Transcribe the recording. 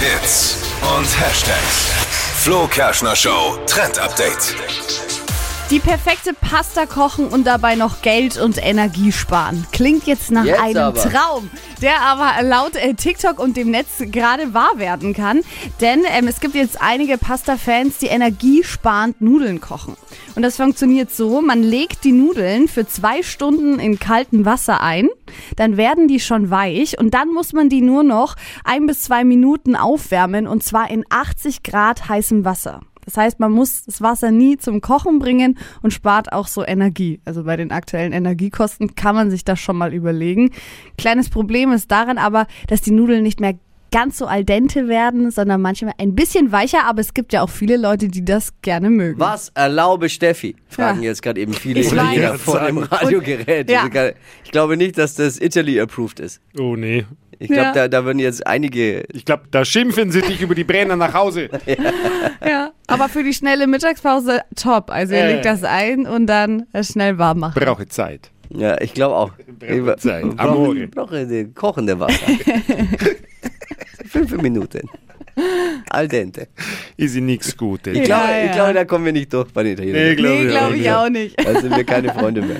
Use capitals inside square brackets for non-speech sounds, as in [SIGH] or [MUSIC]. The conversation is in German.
Hits und Hashtags. Flo Kerschner Show Trend Update. Die perfekte Pasta kochen und dabei noch Geld und Energie sparen. Klingt jetzt nach Jetzt einem aber. Traum, der aber laut äh, TikTok und dem Netz gerade wahr werden kann. Denn ähm, es gibt jetzt einige Pasta-Fans, die energiesparend Nudeln kochen. Und das funktioniert so, man legt die Nudeln für zwei Stunden in kaltem Wasser ein, dann werden die schon weich und dann muss man die nur noch ein bis zwei Minuten aufwärmen und zwar in 80 Grad heißem Wasser. Das heißt, man muss das Wasser nie zum Kochen bringen und spart auch so Energie. Also bei den aktuellen Energiekosten kann man sich das schon mal überlegen. Kleines Problem ist daran aber, dass die Nudeln nicht mehr ganz so al dente werden, sondern manchmal ein bisschen weicher, aber es gibt ja auch viele Leute, die das gerne mögen. Was erlaube Steffi? Fragen Ja. jetzt gerade eben [LAUGHS] viele Ich weiß. vor dem Radiogerät. Ja. Ich glaube nicht, dass das Italy approved ist. Oh nee. Ich glaube, Ja. da, da würden jetzt einige. Ich glaube, da schimpfen sie dich über die Brenner nach Hause. [LAUGHS] Ja, aber für die schnelle Mittagspause top. Also ihr Ja, legt ja. das ein und dann es schnell warm machen. Brauche Zeit. Ja, ich glaube auch. Brauche Zeit. Ich Amore. brauche den kochende Wasser. [LAUGHS] Minuten. Al dente. Ist nichts Gutes. Ich glaube, Ja, ich ja. glaube, da kommen wir nicht durch bei den Italienern. Nee, glaub Nee, ich glaube auch ich nicht. auch nicht. Da sind wir keine Freunde mehr.